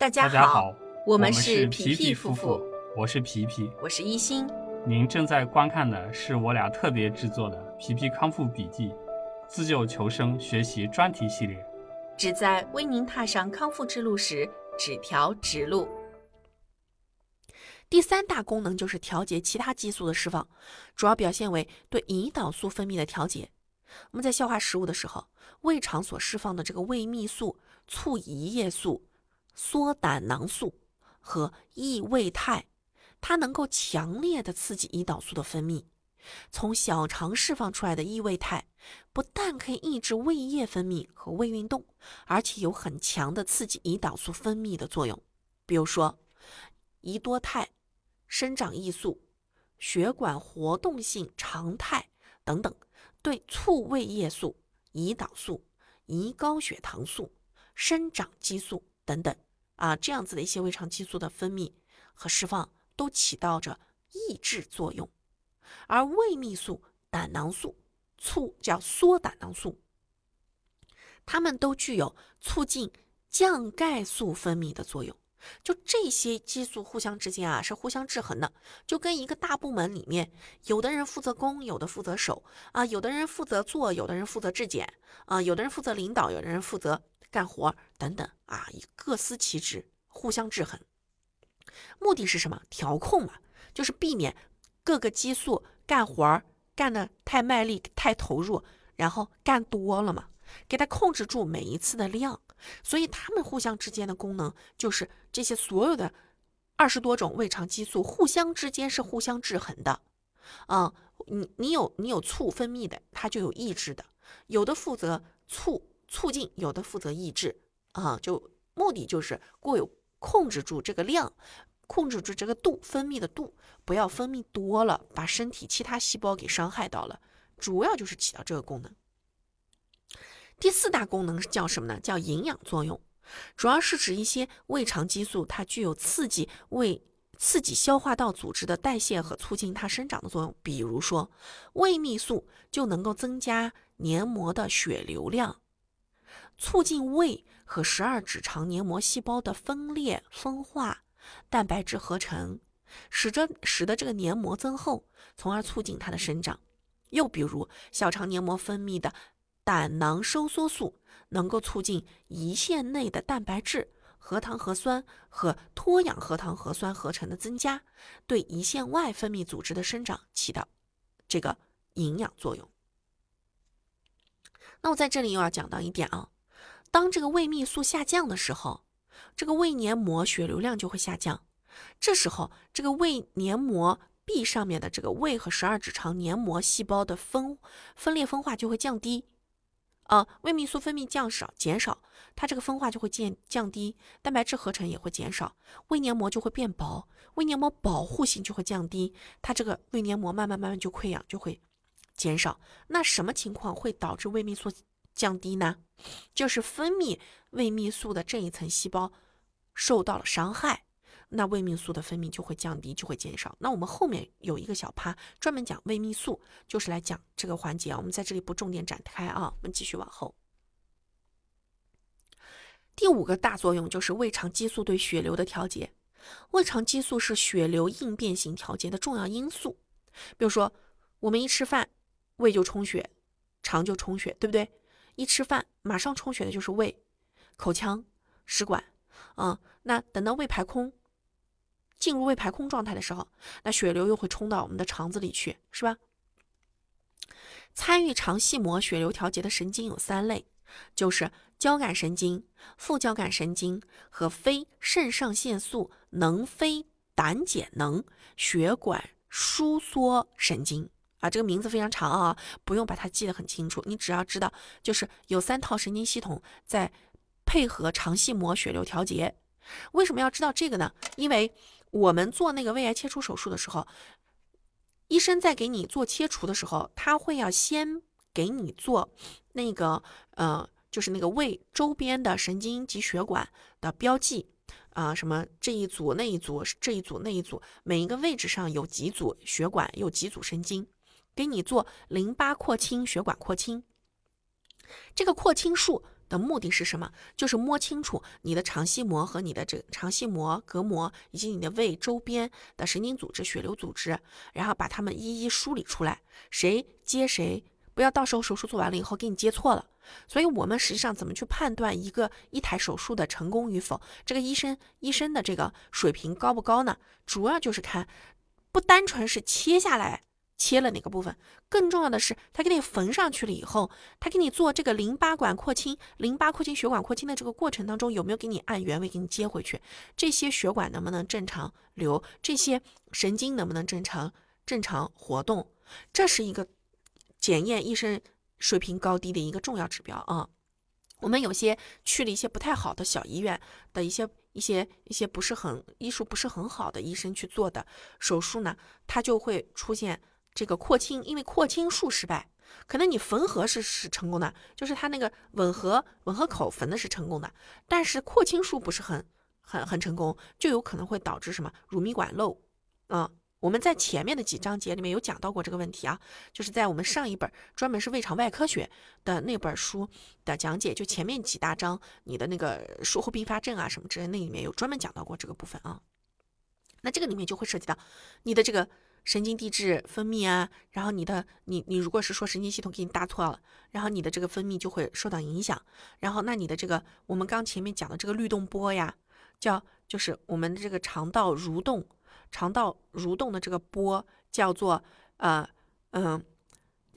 大家大家好，我们是是皮皮皮夫夫妇，我是皮皮。我是一心。您正在观看的是我俩特别制作的《皮皮康复笔记》自救求生学习专题系列。旨在为您踏上康复之路时指条直路。第三大功能就是调节其他激素的释放，主要表现为对胰岛素分泌的调节。我们在消化食物的时候，胃肠所释放的这个胃泌素、促胰液素、缩胆囊素和异胃肽，它能够强烈的刺激胰岛素的分泌。从小肠释放出来的异胃肽，不但可以抑制胃液分泌和胃运动，而且有很强的刺激胰岛素分泌的作用。比如说，胰多肽、生长益素、血管活动性常态等等，对促胃液素、胰岛素、胰高血糖素、生长激素等等啊这样子的一些胃肠激素的分泌和释放，都起到着抑制作用。而胃泌素、胆囊素、促叫缩胆囊素，它们都具有促进降钙素分泌的作用。就这些激素互相之间啊是互相制衡的，就跟一个大部门里面，有的人负责攻，有的负责守啊，有的人负责做，有的人负责质检啊，有的人负责领导，有的人负责干活等等啊，各司其职，互相制衡。目的是什么？调控嘛，就是避免各个激素干活干的太卖力、太投入，然后干多了嘛，给它控制住每一次的量。所以它们互相之间的功能就是这些所有的二十多种胃肠激素互相之间是互相制衡的。啊、你你有你有促分泌的，它就有抑制的，有的负责促促进，有的负责抑制啊、就目的就是过有控制住这个量，控制住这个度分泌的度，不要分泌多了，把身体其他细胞给伤害到了，主要就是起到这个功能。第四大功能是叫什么呢？叫营养作用，主要是指一些胃肠激素，它具有刺激胃、刺激消化道组织的代谢和促进它生长的作用。比如说，胃泌素就能够增加黏膜的血流量，促进胃和十二指肠黏膜细胞的分裂分化、蛋白质合成，使得使得这个黏膜增厚，从而促进它的生长。又比如，小肠黏膜分泌的胆囊收缩素能够促进胰腺内的蛋白质、核糖核酸和脱氧核糖核酸合成的增加，对胰腺外分泌组织的生长起到这个营养作用。那我在这里又要讲到一点啊，当这个胃泌素下降的时候，这个胃黏膜血流量就会下降，这时候这个胃黏膜壁上面的这个胃和十二指肠黏膜细胞的分分裂分化就会降低。啊，胃泌素分泌降少减少，它这个分化就会降降低，蛋白质合成也会减少，胃黏膜就会变薄，胃黏膜保护性就会降低，它这个胃黏膜慢慢慢慢就溃疡就会减少。那什么情况会导致胃泌素降低呢？就是分泌胃泌素的这一层细胞受到了伤害。那胃泌素的分泌就会降低，就会减少。那我们后面有一个小趴专门讲胃泌素，就是来讲这个环节啊。我们在这里不重点展开啊，我们继续往后。第五个大作用就是胃肠激素对血流的调节。胃肠激素是血流应变性调节的重要因素。比如说，我们一吃饭，胃就充血，肠就充血，对不对？一吃饭马上充血的就是胃、口腔、食管，啊、那等到胃排空。进入胃排空状态的时候，那血流又会冲到我们的肠子里去，是吧？参与肠系膜血流调节的神经有三类，就是交感神经、副交感神经和非肾上腺素能非胆碱能血管收缩神经啊，这个名字非常长啊，不用把它记得很清楚，你只要知道，就是有三套神经系统在配合肠系膜血流调节。为什么要知道这个呢？因为我们做那个胃癌切除手术的时候，医生在给你做切除的时候，他会要先给你做那个呃，就是那个胃周边的神经及血管的标记啊、什么这一组那一组这一组那一组，每一个位置上有几组血管，有几组神经，给你做淋巴扩清、血管扩清。这个扩清术的目的是什么？就是摸清楚你的肠系膜和你的这个肠系膜、隔膜以及你的胃周边的神经组织、血流组织，然后把它们一一梳理出来，谁接谁，不要到时候手术做完了以后给你接错了。所以，我们实际上怎么去判断一个一台手术的成功与否？这个医生医生的这个水平高不高呢？主要就是看，不单纯是切下来。切了哪个部分？更重要的是，他给你缝上去了以后，他给你做这个淋巴管扩清、淋巴扩清、血管扩清的这个过程当中，有没有给你按原位给你接回去？这些血管能不能正常流？这些神经能不能正常正常活动？这是一个检验医生水平高低的一个重要指标啊。我们有些去了一些不太好的小医院的一些一些一些不是很医术不是很好的医生去做的手术呢，他就会出现。这个扩清，因为扩清术失败，可能你缝合是是成功的，就是它那个吻合吻合口缝的是成功的，但是扩清术不是很很很成功，就有可能会导致什么乳糜管漏。嗯，我们在前面的几章节里面有讲到过这个问题啊，就是在我们上一本专门是胃肠外科学的那本书的讲解，就前面几大章，你的那个术后并发症啊什么之类，那里面有专门讲到过这个部分啊。那这个里面就会涉及到你的这个。神经递质分泌啊，然后你的你你如果是说神经系统给你搭错了，然后你的这个分泌就会受到影响，然后那你的这个我们刚前面讲的这个律动波呀，叫就是我们的这个肠道蠕动，肠道蠕动的这个波叫做呃嗯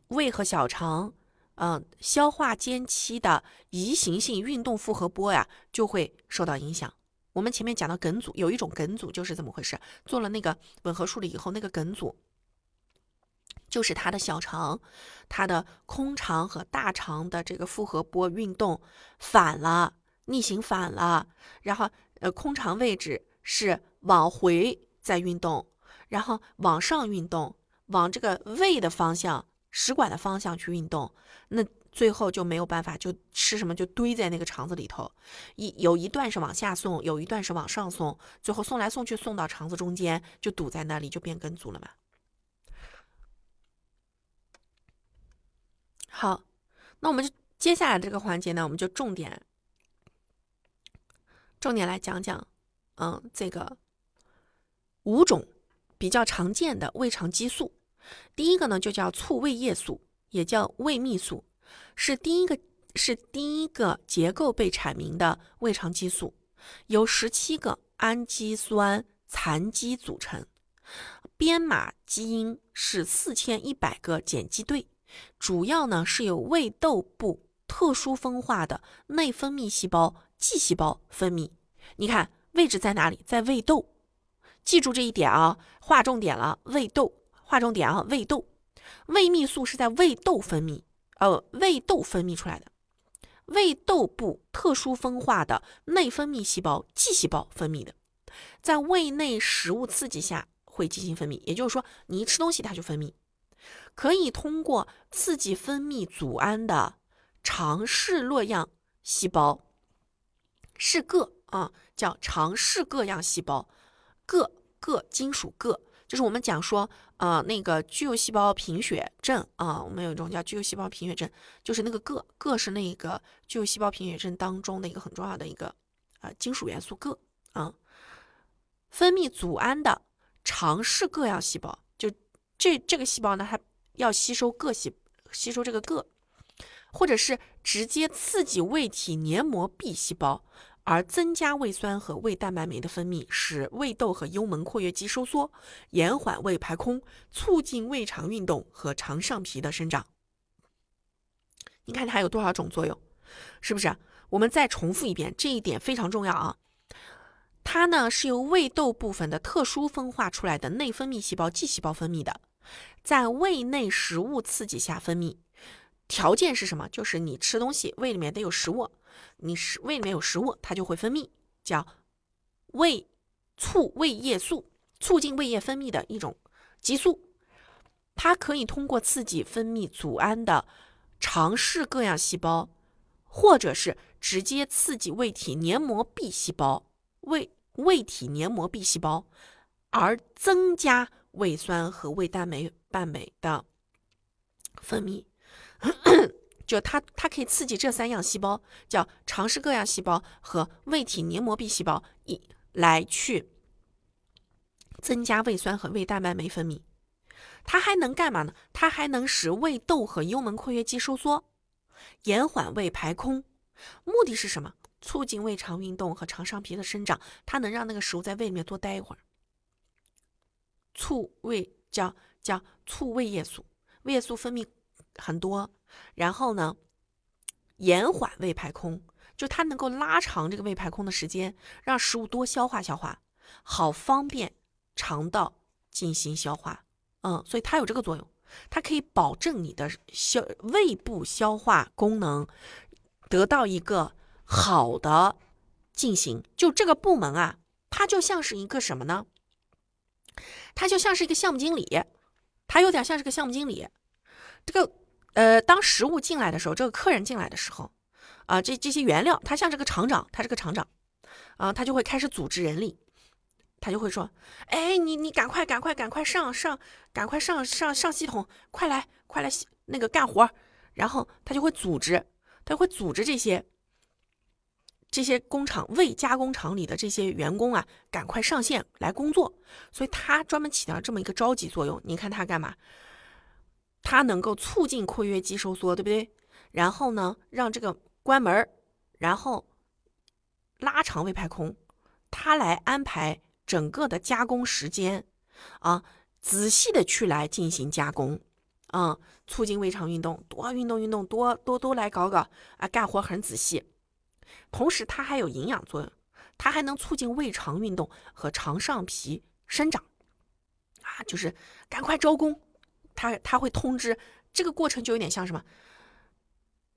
胃和小肠嗯消化间期的移行性运动复合波呀，就会受到影响。我们前面讲到梗阻，有一种梗阻就是怎么回事？做了那个吻合术了以后，那个梗阻就是它的小肠、它的空肠和大肠的这个复合波运动反了，逆行反了，然后呃空肠位置是往回在运动，然后往上运动，往这个胃的方向、食管的方向去运动，那。最后就没有办法，就吃什么就堆在那个肠子里头，一有一段是往下送，有一段是往上送，最后送来送去送到肠子中间就堵在那里，就变梗阻了嘛。好，那我们就接下来这个环节呢，我们就重点重点来讲讲，嗯，这个五种比较常见的胃肠激素，第一个呢就叫促胃液素，也叫胃泌素。是第一个，是第一个结构被阐明的胃肠激素，由十七个氨基酸残基组成，编码基因是四千一百个碱基对，主要呢是由胃窦部特殊分化的内分泌细胞 G 细胞分泌。你看位置在哪里？在胃窦，记住这一点啊，划重点了。胃窦，划重点啊，胃窦，胃泌素是在胃窦分泌。呃，胃窦分泌出来的，胃窦部特殊分化的内分泌细胞 G 细胞分泌的，在胃内食物刺激下会进行分泌，也就是说，你一吃东西它就分泌，可以通过刺激分泌组胺的肠室络样细胞，是铬啊，叫肠室铬样细胞，铬铬金属铬。就是我们讲说，呃，那个巨幼细胞贫血症啊，我们有一种叫巨幼细胞贫血症，就是那个铬，铬是那个巨幼细胞贫血症当中的一个很重要的一个啊金属元素铬啊。分泌组胺的肠室铬样细胞，就这这个细胞呢，它要吸收铬细，吸收这个铬，或者是直接刺激胃体黏膜壁细胞。而增加胃酸和胃蛋白酶的分泌，使胃窦和幽门括约肌收缩，延缓胃排空，促进胃肠运动和肠上皮的生长。你看它有多少种作用，是不是？我们再重复一遍，这一点非常重要啊！它呢是由胃窦部分的特殊分化出来的内分泌细胞际细胞分泌的，在胃内食物刺激下分泌。条件是什么？就是你吃东西，胃里面得有食物。你食胃里面有食物，它就会分泌，叫胃促胃液素，促进胃液分泌的一种激素。它可以通过刺激分泌组胺的肠室各样细胞，或者是直接刺激胃体黏膜壁细胞、胃胃体黏膜壁细胞，而增加胃酸和胃蛋白酶的分泌。就它它可以刺激这三样细胞，叫肠室各样细胞和胃体黏膜壁细胞，一来去增加胃酸和胃蛋白酶分泌。它还能干嘛呢？它还能使胃窦和幽门括约肌收缩，延缓胃排空。目的是什么？促进胃肠运动和肠上皮的生长。它能让那个食物在胃里面多待一会儿，促胃叫叫促胃液素，胃液素分泌很多，然后呢，延缓胃排空，就它能够拉长这个胃排空的时间，让食物多消化消化，好方便肠道进行消化。嗯，所以它有这个作用，它可以保证你的消胃部消化功能得到一个好的进行。就这个部门啊，它就像是一个什么呢？它就像是一个项目经理，它有点像是个项目经理。这个呃，当食物进来的时候，这个客人进来的时候，啊，这这些原料，他像这个厂长，他是个厂长，啊，他就会开始组织人力。他就会说：“哎，你你赶快赶快赶快上上，赶快上上上系统，快来快来那个干活。”然后他就会组织，他会组织这些这些工厂未加工厂里的这些员工啊，赶快上线来工作。所以他专门起到这么一个召集作用。你看他干嘛？它能够促进括约肌收缩，对不对？然后呢，让这个关门然后拉长胃排空，它来安排。整个的加工时间，啊，仔细的去来进行加工，啊，促进胃肠运动，多运动运动，多多多来搞搞，啊，干活很仔细。同时，它还有营养作用，它还能促进胃肠运动和肠上皮生长，啊，就是赶快招工，他他会通知，这个过程就有点像什么？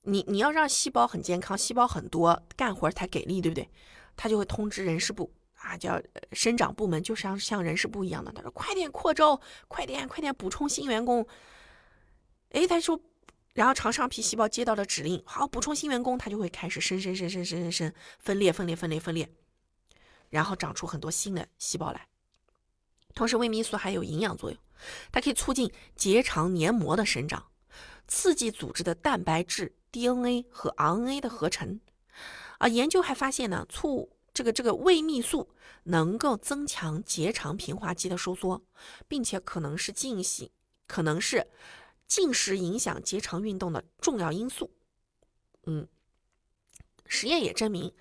你你要让细胞很健康，细胞很多，干活才给力，对不对？他就会通知人事部。啊，叫生长部门，就像像人事部一样的。他说：“快点扩招，快点，快点补充新员工。”哎，他说，然后肠上皮细胞接到了指令，好，补充新员工，他就会开始生生生生生生生分裂分裂分裂分裂，然后长出很多新的细胞来。同时，胃泌素还有营养作用，它可以促进结肠黏膜的生长，刺激组织的蛋白质、DNA 和 RNA 的合成。啊，研究还发现呢，促这个这个胃泌素能够增强结肠平滑肌的收缩，并且可能是进行可能是进食影响结肠运动的重要因素。嗯，实验也证明，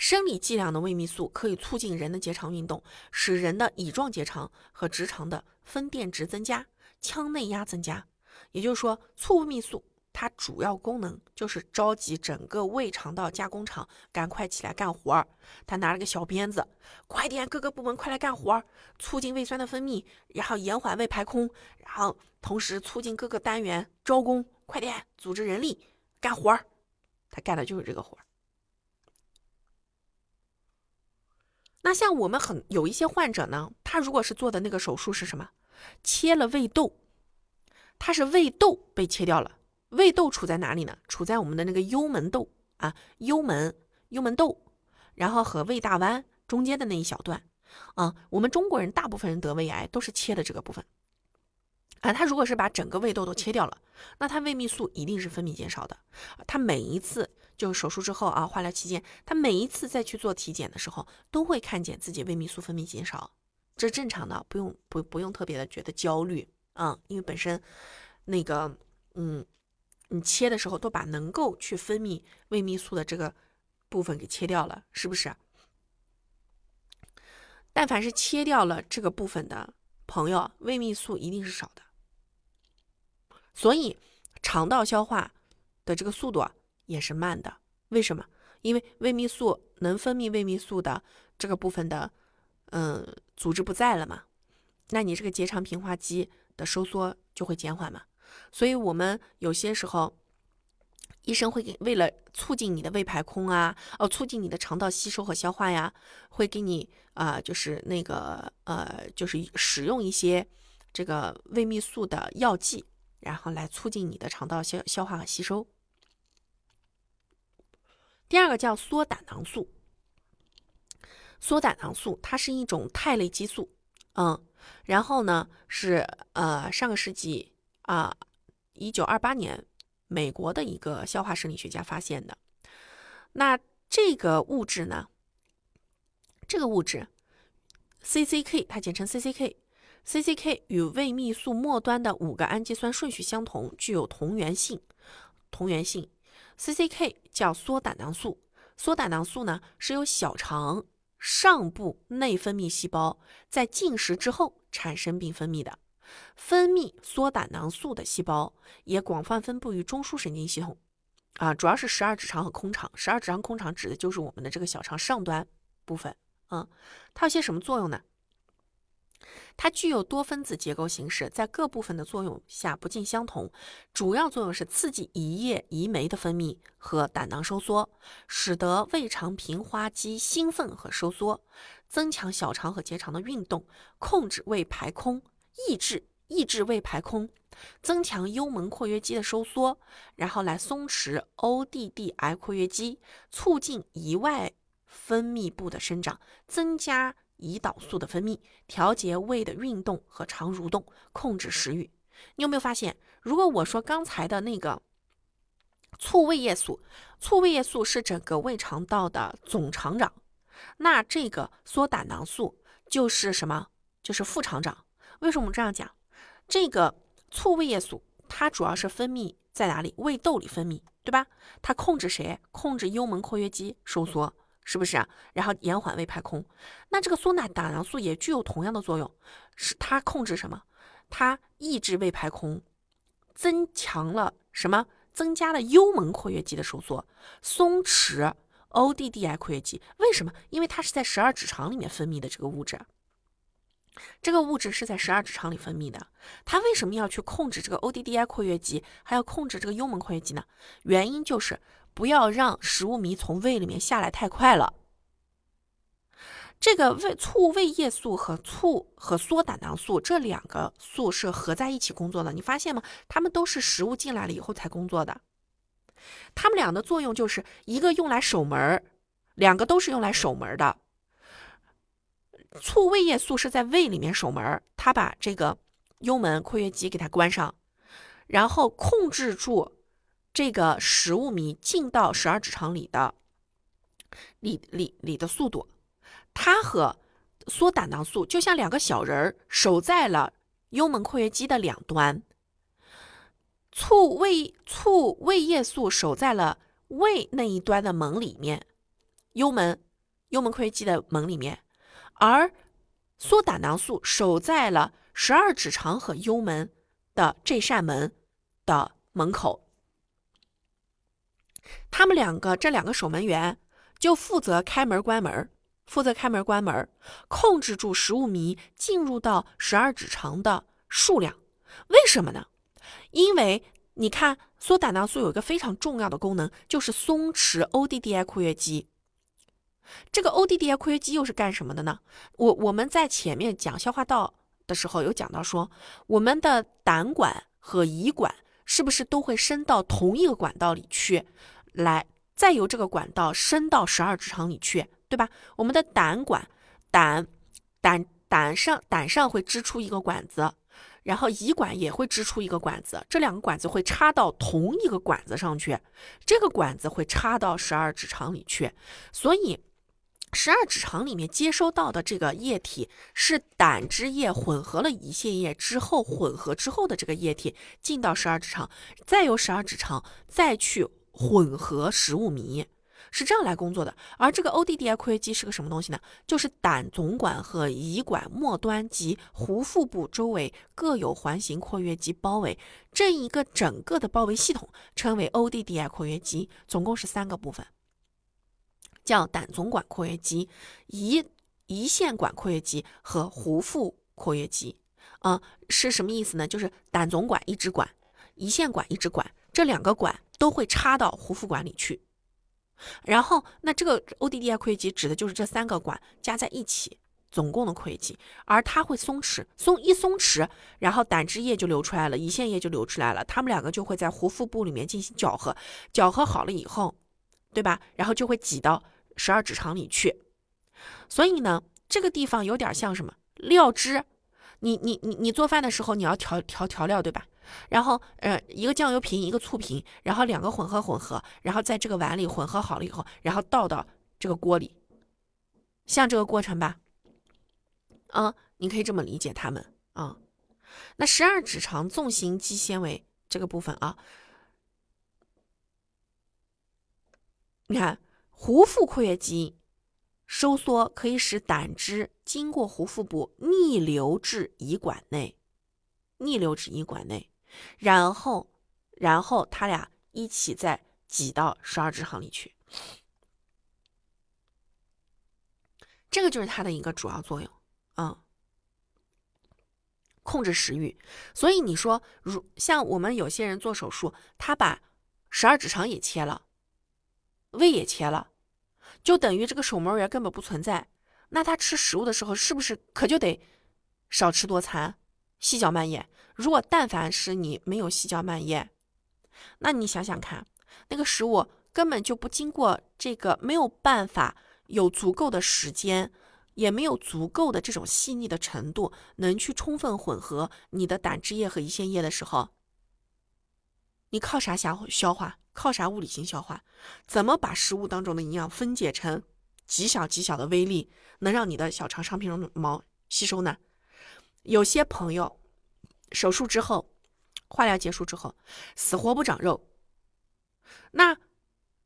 生理剂量的胃泌素可以促进人的结肠运动，使人的乙状结肠和直肠的分电值增加，腔内压增加。也就是说，促胃泌素。它主要功能就是召集整个胃肠道加工厂赶快起来干活儿。他拿了个小鞭子，快点，各个部门快来干活儿，促进胃酸的分泌，然后延缓胃排空，然后同时促进各个单元招工，快点组织人力干活儿。他干的就是这个活儿。那像我们很有一些患者呢，他如果是做的那个手术是什么？切了胃窦，他是胃窦被切掉了。胃窦处在哪里呢？处在我们的那个幽门窦啊，幽门幽门窦，然后和胃大弯中间的那一小段啊。我们中国人大部分人得胃癌都是切的这个部分啊。他如果是把整个胃窦都切掉了，那他胃泌素一定是分泌减少的。他每一次就手术之后啊，化疗期间，他每一次再去做体检的时候，都会看见自己胃泌素分泌减少，这正常的，不用不不用特别的觉得焦虑啊，因为本身那个嗯。你切的时候都把能够去分泌胃泌素的这个部分给切掉了，是不是？但凡是切掉了这个部分的朋友，胃泌素一定是少的。所以肠道消化的这个速度啊也是慢的。为什么？因为胃泌素能分泌胃泌素的这个部分的嗯组织不在了嘛，那你这个结肠平滑肌的收缩就会减缓嘛。所以，我们有些时候，医生会给为了促进你的胃排空啊，哦，促进你的肠道吸收和消化呀，会给你啊，就是那个呃，就是使用一些这个胃泌素的药剂，然后来促进你的肠道消消化和吸收。第二个叫缩胆囊素，缩胆囊素它是一种肽类激素，嗯，然后呢是呃上个世纪。啊，一九二八年，美国的一个消化生理学家发现的。那这个物质呢？这个物质 CCK，它简称 CCK CCK 与胃泌素末端的五个氨基酸顺序相同，具有同源性。同源性，CCK 叫缩胆囊素。缩胆囊素呢，是由小肠上部内分泌细胞在进食之后产生并分泌的。分泌缩胆囊素的细胞也广泛分布于中枢神经系统，啊，主要是十二指肠和空肠。十二指肠、空肠指的就是我们的这个小肠上端部分。嗯，它有些什么作用呢？它具有多分子结构形式，在各部分的作用下不尽相同。主要作用是刺激胰液胰酶的分泌和胆囊收缩，使得胃肠平滑肌兴奋和收缩，增强小肠和结肠的运动，控制胃排空，抑制抑制胃排空，增强幽门括约肌的收缩，然后来松弛 ODDI 括约肌，促进胰外分泌部的生长，增加。胰岛素的分泌，调节胃的运动和肠蠕动，控制食欲。你有没有发现，如果我说刚才的那个促胃液素，促胃液素是整个胃肠道的总厂长，那这个缩胆囊素就是什么？就是副厂长。为什么这样讲？这个促胃液素它主要是分泌在哪里？胃窦里分泌，对吧？它控制谁？控制幽门括约肌收缩。是不是啊？然后延缓胃排空，那这个缩胆胆囊素也具有同样的作用，是它控制什么？它抑制胃排空，增强了什么？增加了幽门括约肌的收缩，松弛 ODDI 括约肌。为什么？因为它是在十二指肠里面分泌的这个物质，这个物质是在十二指肠里分泌的。它为什么要去控制这个 ODDI 括约肌，还要控制这个幽门括约肌呢？原因就是。不要让食物糜从胃里面下来太快了。这个胃促胃液素和促和缩胆囊素这两个素是合在一起工作的，你发现吗？它们都是食物进来了以后才工作的。它们俩的作用就是一个用来守门儿，两个都是用来守门的。促胃液素是在胃里面守门儿，它把这个幽门括约肌给它关上，然后控制住。这个食物糜进到十二指肠里的里里里的速度，它和缩胆囊素就像两个小人儿守在了幽门括约肌的两端，促胃促胃液素守在了胃那一端的门里面，幽门幽门括约肌的门里面，而缩胆囊素守在了十二指肠和幽门的这扇门的门口。他们两个，这两个守门员就负责开门关门，负责开门关门，控制住食物糜进入到十二指肠的数量。为什么呢？因为你看，缩胆囊素有一个非常重要的功能，就是松弛 ODDI 括约肌。这个 ODDI 括约肌又是干什么的呢？我我们在前面讲消化道的时候有讲到说，我们的胆管和胰管是不是都会伸到同一个管道里去？来，再由这个管道伸到十二指肠里去，对吧？我们的胆管，胆胆胆上胆上会支出一个管子，然后胰管也会支出一个管子，这两个管子会插到同一个管子上去，这个管子会插到十二指肠里去，所以十二指肠里面接收到的这个液体是胆汁液混合了胰腺液之后混合之后的这个液体进到十二指肠，再由十二指肠再去。混合食物糜是这样来工作的，而这个 ODDI 括约肌是个什么东西呢？就是胆总管和胰管末端及壶腹部周围各有环形括约肌包围，这一个整个的包围系统称为 ODDI 括约肌，总共是三个部分，叫胆总管括约肌、胰胰腺管括约肌和壶腹括约肌。啊，是什么意思呢？就是胆总管一支管，胰腺管一支管，这两个管。都会插到壶腹管里去，然后那这个 ODDI 括约肌指的就是这三个管加在一起总共的括约肌，而它会松弛，松一松弛，然后胆汁液就流出来了，胰腺液就流出来了，它们两个就会在壶腹部里面进行搅和，搅和好了以后，对吧？然后就会挤到十二指肠里去。所以呢，这个地方有点像什么料汁，你你你你做饭的时候你要调调调料，对吧？然后呃一个酱油瓶一个醋瓶，然后两个混合混合，然后在这个碗里混合好了以后，然后倒到这个锅里，像这个过程吧，啊，你可以这么理解它们啊。那十二指肠纵行肌纤维这个部分啊，你看壶腹括约肌收缩可以使胆汁经过壶腹部逆流至胰管内，逆流至胰管内，然后然后它俩一起再挤到十二指肠里去，这个就是它的一个主要作用啊。控制食欲，所以你说，如像我们有些人做手术，他把十二指肠也切了，胃也切了，就等于这个手膜炎根本不存在。那他吃食物的时候，是不是可就得少吃多餐，细嚼慢咽？如果但凡是你没有细嚼慢咽，那你想想看，那个食物根本就不经过这个，没有办法有足够的时间。也没有足够的这种细腻的程度，能去充分混合你的胆汁液和胰腺液的时候，你靠啥消消化？靠啥物理性消化？怎么把食物当中的营养分解成极小极小的微粒，能让你的小肠上皮绒毛吸收呢？有些朋友手术之后，化疗结束之后，死活不长肉。那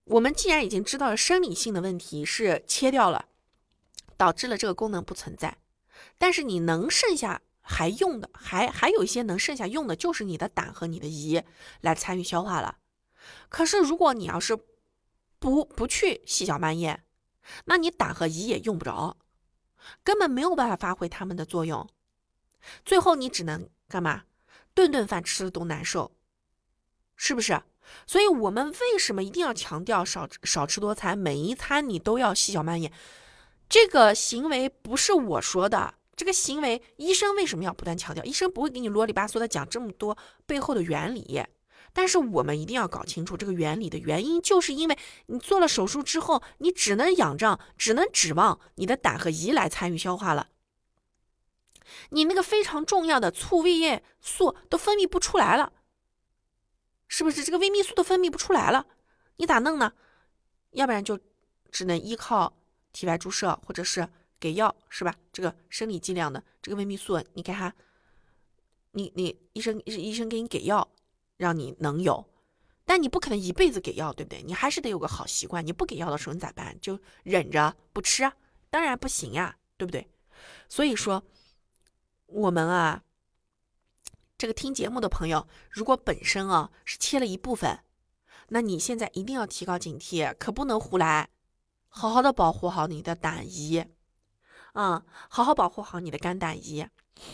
我们既然已经知道了生理性的问题是切掉了。导致了这个功能不存在，但是你能剩下还用的，还还有一些能剩下用的，就是你的胆和你的胰来参与消化了。可是如果你要是不不去细嚼慢咽，那你胆和胰也用不着，根本没有办法发挥它们的作用。最后你只能干嘛？顿顿饭吃的都难受，是不是？所以我们为什么一定要强调少少吃多餐，每一餐你都要细嚼慢咽？这个行为不是我说的，这个行为医生为什么要不断强调？医生不会给你啰里吧嗦的讲这么多背后的原理，但是我们一定要搞清楚这个原理的原因，就是因为你做了手术之后，你只能仰仗，只能指望你的胆和胰来参与消化了，你那个非常重要的促胃液素都分泌不出来了，是不是？这个胃泌素都分泌不出来了，你咋弄呢？要不然就只能依靠。体外注射或者是给药是吧？这个生理剂量的这个胃泌素，你给他，你你医生医生给你给药，让你能有，但你不可能一辈子给药，对不对？你还是得有个好习惯。你不给药的时候你咋办？就忍着不吃？当然不行呀，对不对？所以说，我们啊，这个听节目的朋友，如果本身啊是切了一部分，那你现在一定要提高警惕，可不能胡来。好好的保护好你的胆胰，嗯，好好保护好你的肝胆胰，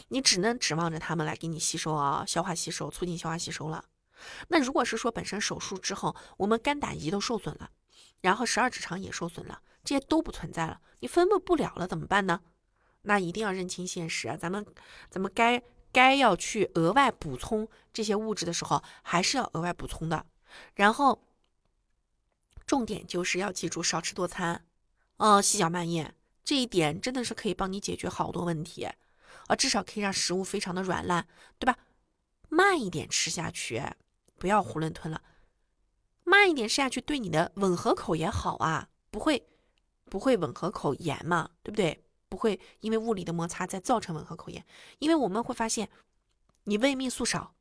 你只能指望着他们来给你吸收啊，消化吸收，促进消化吸收了。那如果是说本身手术之后，我们肝胆胰都受损了，然后十二指肠也受损了，这些都不存在了，你分布不了了，怎么办呢？那一定要认清现实啊，咱们咱们该该要去额外补充这些物质的时候，还是要额外补充的，然后。重点就是要记住少吃多餐，哦，细嚼慢咽，这一点真的是可以帮你解决好多问题，啊，至少可以让食物非常的软烂，对吧？慢一点吃下去，不要囫囵吞了，慢一点吃下去对你的吻合口也好啊，不会不会吻合口炎嘛，对不对？不会因为物理的摩擦再造成吻合口炎，因为我们会发现，你胃泌素少，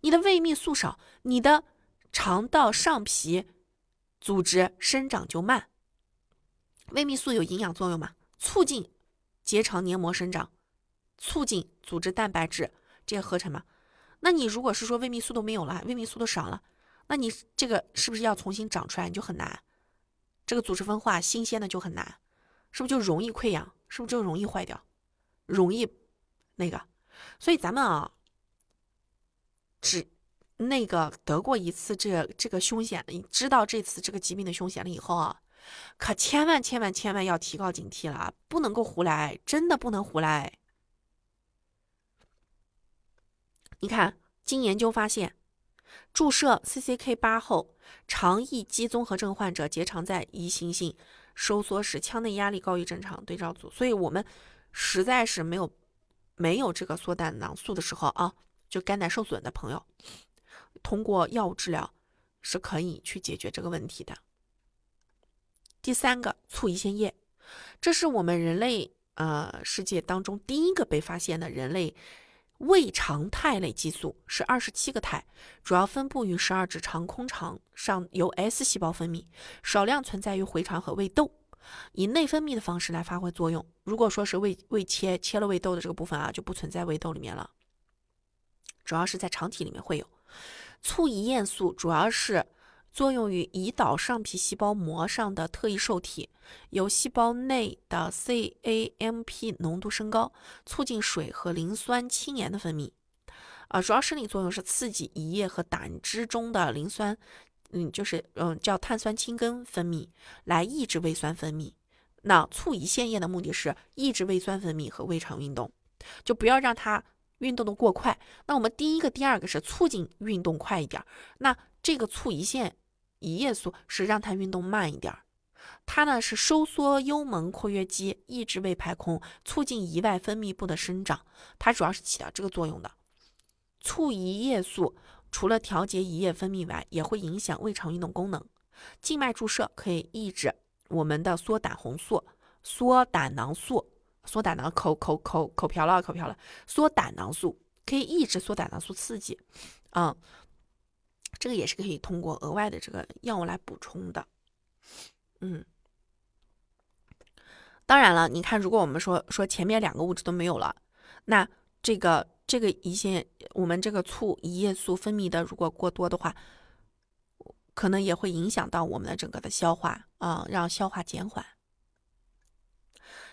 你的胃泌素少，你的肠道上皮。组织生长就慢，胃泌素有营养作用嘛？促进结肠黏膜生长，促进组织蛋白质这些合成嘛？那你如果是说胃泌素都没有了，胃泌素都少了，那你这个是不是要重新长出来？你就很难，这个组织分化新鲜的就很难，是不是就容易溃疡？是不是就容易坏掉？容易那个？所以咱们啊，只。那个得过一次这这个凶险的，知道这次这个疾病的凶险了以后啊，可千万千万千万要提高警惕了，不能够胡来，真的不能胡来。你看，经研究发现，注射 CCK 八后，肠易激综合症患者结肠在移行性收缩时，腔内压力高于正常对照组，所以我们实在是没有没有这个缩胆囊素的时候啊。就肝胆受损的朋友，通过药物治疗是可以去解决这个问题的。第三个，促胰腺液，这是我们人类呃世界当中第一个被发现的人类胃肠肽类激素，是二十七个肽，主要分布于十二指肠、空肠上，由 S 细胞分泌，少量存在于回肠和胃窦。以内分泌的方式来发挥作用。如果说是胃胃切切了胃窦的这个部分啊，就不存在胃窦里面了，主要是在肠体里面会有。促胰腺素主要是作用于胰岛上皮细胞膜上的特异受体，由细胞内的 cAMP 浓度升高，促进水和磷酸氢盐的分泌。啊，主要生理作用是刺激胰液和胆汁中的磷酸。嗯，就是嗯，叫碳酸氢根分泌来抑制胃酸分泌。那促胰腺液的目的是抑制胃酸分泌和胃肠运动，就不要让它运动的过快。那我们第一个、第二个是促进运动快一点，那这个促胰腺胰液素是让它运动慢一点儿。它呢是收缩幽门括约肌，抑制胃排空，促进胰外分泌部的生长。它主要是起到这个作用的。促胰液素。除了调节胰液分泌外，也会影响胃肠运动功能。静脉注射可以抑制我们的缩胆红素、缩胆囊素、缩胆囊口口口口瓢了口瓢了，缩胆囊素可以抑制缩胆囊素刺激。嗯，这个也是可以通过额外的这个药物来补充的。嗯，当然了，你看，如果我们说说前面两个物质都没有了，那这个。这个胰腺，我们这个促胰液素分泌的如果过多的话，可能也会影响到我们的整个的消化啊，让消化减缓。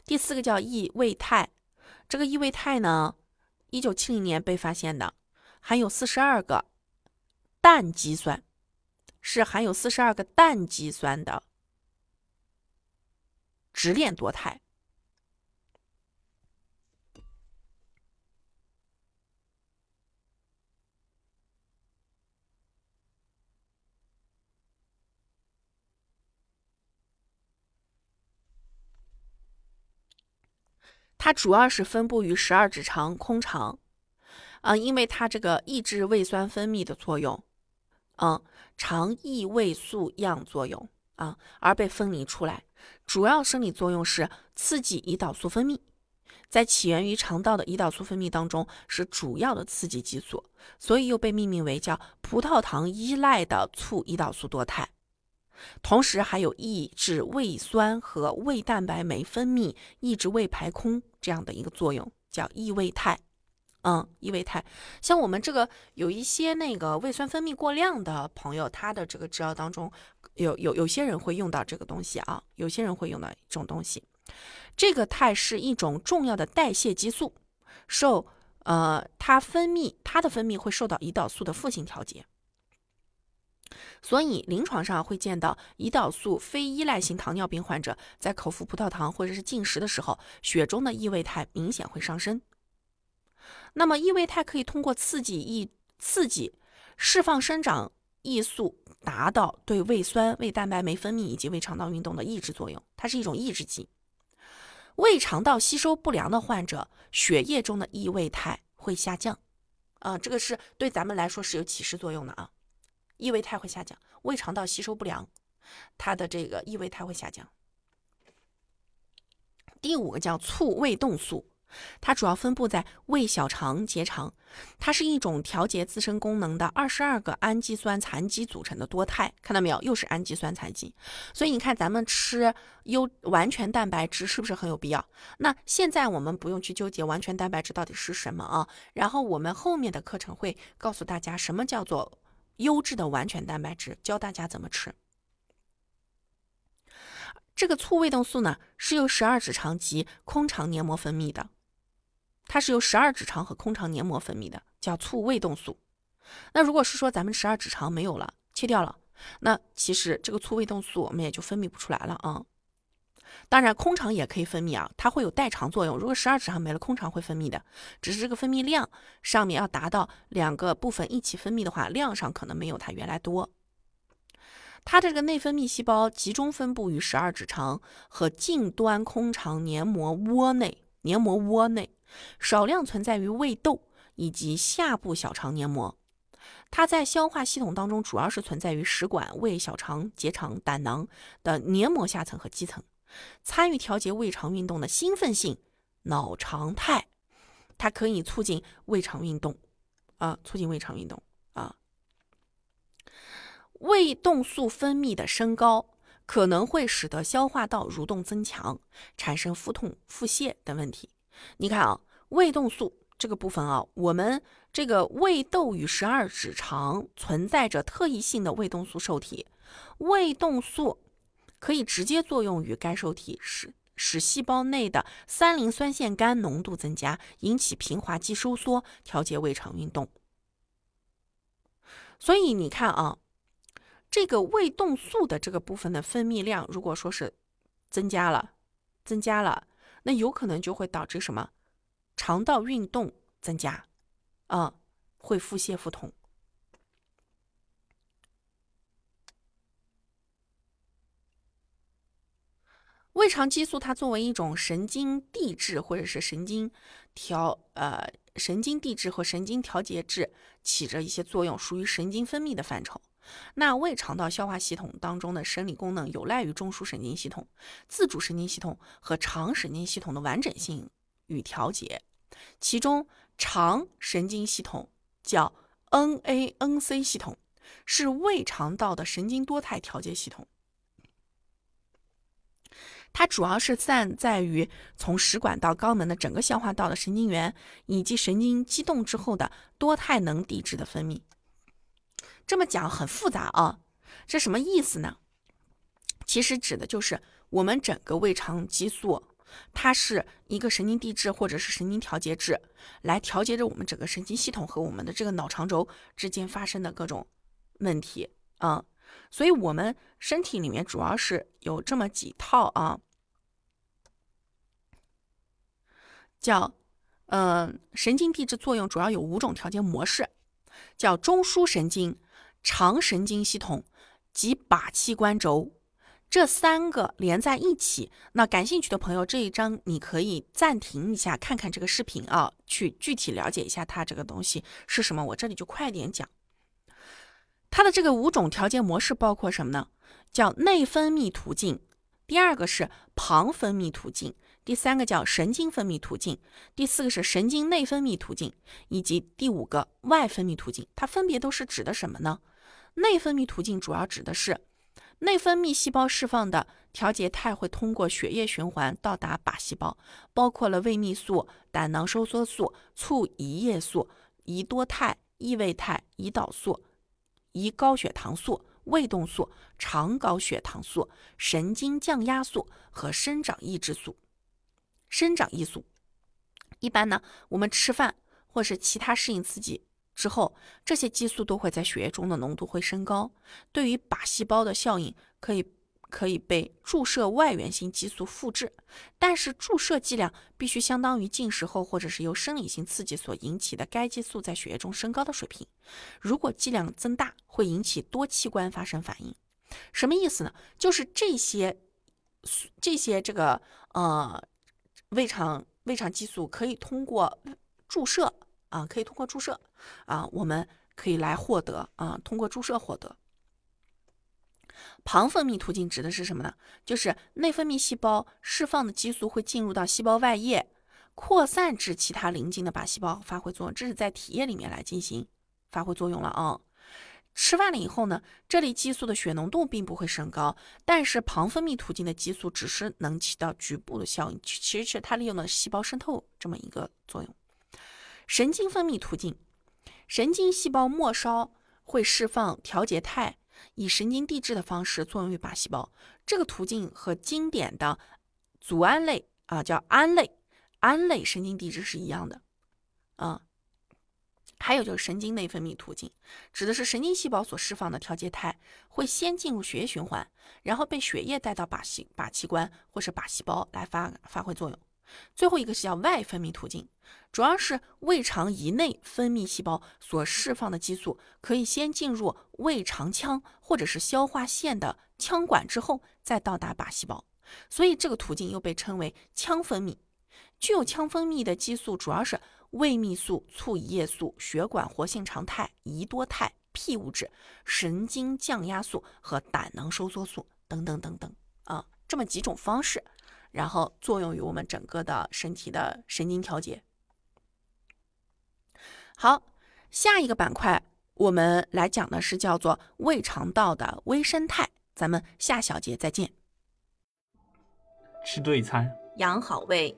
第四个叫异胃肽，这个异胃肽呢，一九七零年被发现的，含有四十二个氮基酸，是含有四十二个氮基酸的直链多肽。它主要是分布于十二指肠、空肠，啊，因为它这个抑制胃酸分泌的作用，嗯，肠异胃素样作用啊，而被分离出来。主要生理作用是刺激胰岛素分泌，在起源于肠道的胰岛素分泌当中是主要的刺激激素，所以又被命名为叫葡萄糖依赖的促胰岛素多肽。同时还有抑制胃酸和胃蛋白酶分泌、抑制胃排空这样的一个作用，叫异胃肽。嗯，异胃肽，像我们这个有一些那个胃酸分泌过量的朋友，他的这个治疗当中，有有有些人会用到这个东西啊，有些人会用到这种东西。这个肽是一种重要的代谢激素，受呃它分泌，它的分泌会受到胰岛素的负性调节。所以，临床上会见到胰岛素非依赖型糖尿病患者在口服葡萄糖或者是进食的时候，血中的异位肽明显会上升。那么，异胃肽可以通过刺激抑刺激释放生长抑素，达到对胃酸、胃蛋白酶分泌以及胃肠道运动的抑制作用。它是一种抑制剂。胃肠道吸收不良的患者，血液中的异胃肽会下降。啊，这个是对咱们来说是有启示作用的啊。异胃肽会下降，胃肠道吸收不良，它的这个异胃肽会下降。第五个叫促胃动素，它主要分布在胃小肠、结肠，它是一种调节自身功能的二十二个氨基酸残基组成的多肽，看到没有？又是氨基酸残基。所以你看，咱们吃优完全蛋白质是不是很有必要？那现在我们不用去纠结完全蛋白质到底是什么啊，然后我们后面的课程会告诉大家什么叫做。优质的完全蛋白质，教大家怎么吃。这个促胃动素呢，是由十二指肠及空肠黏膜分泌的，它是由十二指肠和空肠黏膜分泌的，叫促胃动素。那如果是说咱们十二指肠没有了，切掉了，那其实这个促胃动素我们也就分泌不出来了啊。当然，空肠也可以分泌啊，它会有代偿作用。如果十二指肠没了，空肠会分泌的，只是这个分泌量上面要达到两个部分一起分泌的话，量上可能没有它原来多。它这个内分泌细胞集中分布于十二指肠和近端空肠黏膜窝内，黏膜窝内少量存在于胃窦，以及下部小肠黏膜。它在消化系统当中主要是存在于食管、胃、小肠、结肠、胆囊的黏膜下层和基层，参与调节胃肠运动的兴奋性脑常态，它可以促进胃肠运动，啊，促进胃肠运动啊。胃动素分泌的升高，可能会使得消化道蠕动增强，产生腹痛、腹泻等问题。你看啊，胃动素。这个部分啊，我们这个胃窦与十二指肠存在着特异性的胃动素受体，胃动素可以直接作用于该受体，使使细胞内的三磷酸腺苷浓度增加，引起平滑肌收缩，调节胃肠运动。所以你看啊，这个胃动素的这个部分的分泌量，如果说是增加了，增加了，那有可能就会导致什么？肠道运动增加，啊，会腹泻腹痛。胃肠激素它作为一种神经递质或者是神经调呃神经递质和神经调节质，起着一些作用，属于神经分泌的范畴。那胃肠道消化系统当中的生理功能有赖于中枢神经系统、自主神经系统和肠神经系统的完整性与调节。其中，肠神经系统叫 NANC 系统，是胃肠道的神经多态调节系统。它主要是散在于从食管到肛门的整个消化道的神经元，以及神经激动之后的多肽能递质的分泌。这么讲很复杂啊，这什么意思呢？其实指的就是我们整个胃肠激素。它是一个神经递质或者是神经调节质，来调节着我们整个神经系统和我们的这个脑肠轴之间发生的各种问题啊。所以，我们身体里面主要是有这么几套啊，叫嗯神经递质作用主要有五种调节模式，叫中枢神经、肠神经系统及靶器官轴。这三个连在一起，那感兴趣的朋友，这一章你可以暂停一下，看看这个视频啊，去具体了解一下它这个东西是什么。我这里就快点讲。它的这个五种调节模式包括什么呢？叫内分泌途径，第二个是旁分泌途径，第三个叫神经分泌途径，第四个是神经内分泌途径，以及第五个外分泌途径。它分别都是指的什么呢？内分泌途径主要指的是。内分泌细胞释放的调节肽会通过血液循环到达靶细胞，包括了胃泌素、胆囊收缩素、促胰液素、胰多肽、异位肽、胰岛素、胰高血糖素、胃动素、肠高血糖素、神经降压素和生长抑制素、生长抑素。一般呢，我们吃饭或是其他适应刺激。之后，这些激素都会在血液中的浓度会升高。对于靶细胞的效应，可以可以被注射外源性激素复制，但是注射剂量必须相当于进食后或者是由生理性刺激所引起的该激素在血液中升高的水平。如果剂量增大，会引起多器官发生反应。什么意思呢？就是这些这些这个呃胃肠胃肠激素可以通过注射。啊，可以通过注射啊，我们可以来获得啊，通过注射获得。旁分泌途径指的是什么呢？就是内分泌细胞释放的激素会进入到细胞外液，扩散至其他邻近的靶细胞发挥作用，这是在体液里面来进行发挥作用了啊。吃饭了以后呢，这类激素的血浓度并不会升高，但是旁分泌途径的激素只是能起到局部的效应，其实是它利用了细胞渗透这么一个作用。神经分泌途径，神经细胞末梢会释放调节肽，以神经递质的方式作用于靶细胞。这个途径和经典的组胺类啊，叫胺类胺类神经递质是一样的啊。还有就是神经内分泌途径，指的是神经细胞所释放的调节肽会先进入血液循环，然后被血液带到靶细靶器官或是靶细胞来发发挥作用。最后一个是叫外分泌途径，主要是胃肠胰内分泌细胞所释放的激素，可以先进入胃肠腔或者是消化腺的腔管之后，再到达靶细胞，所以这个途径又被称为腔分泌。具有腔分泌的激素主要是胃泌素、促胰液素、血管活性常态、胰多肽、P 物质、神经降压素和胆囊收缩素等等等等啊，这么几种方式，然后作用于我们整个的身体的神经调节。好，下一个板块我们来讲的是叫做胃肠道的微生态，咱们下小节再见。吃对餐，养好胃。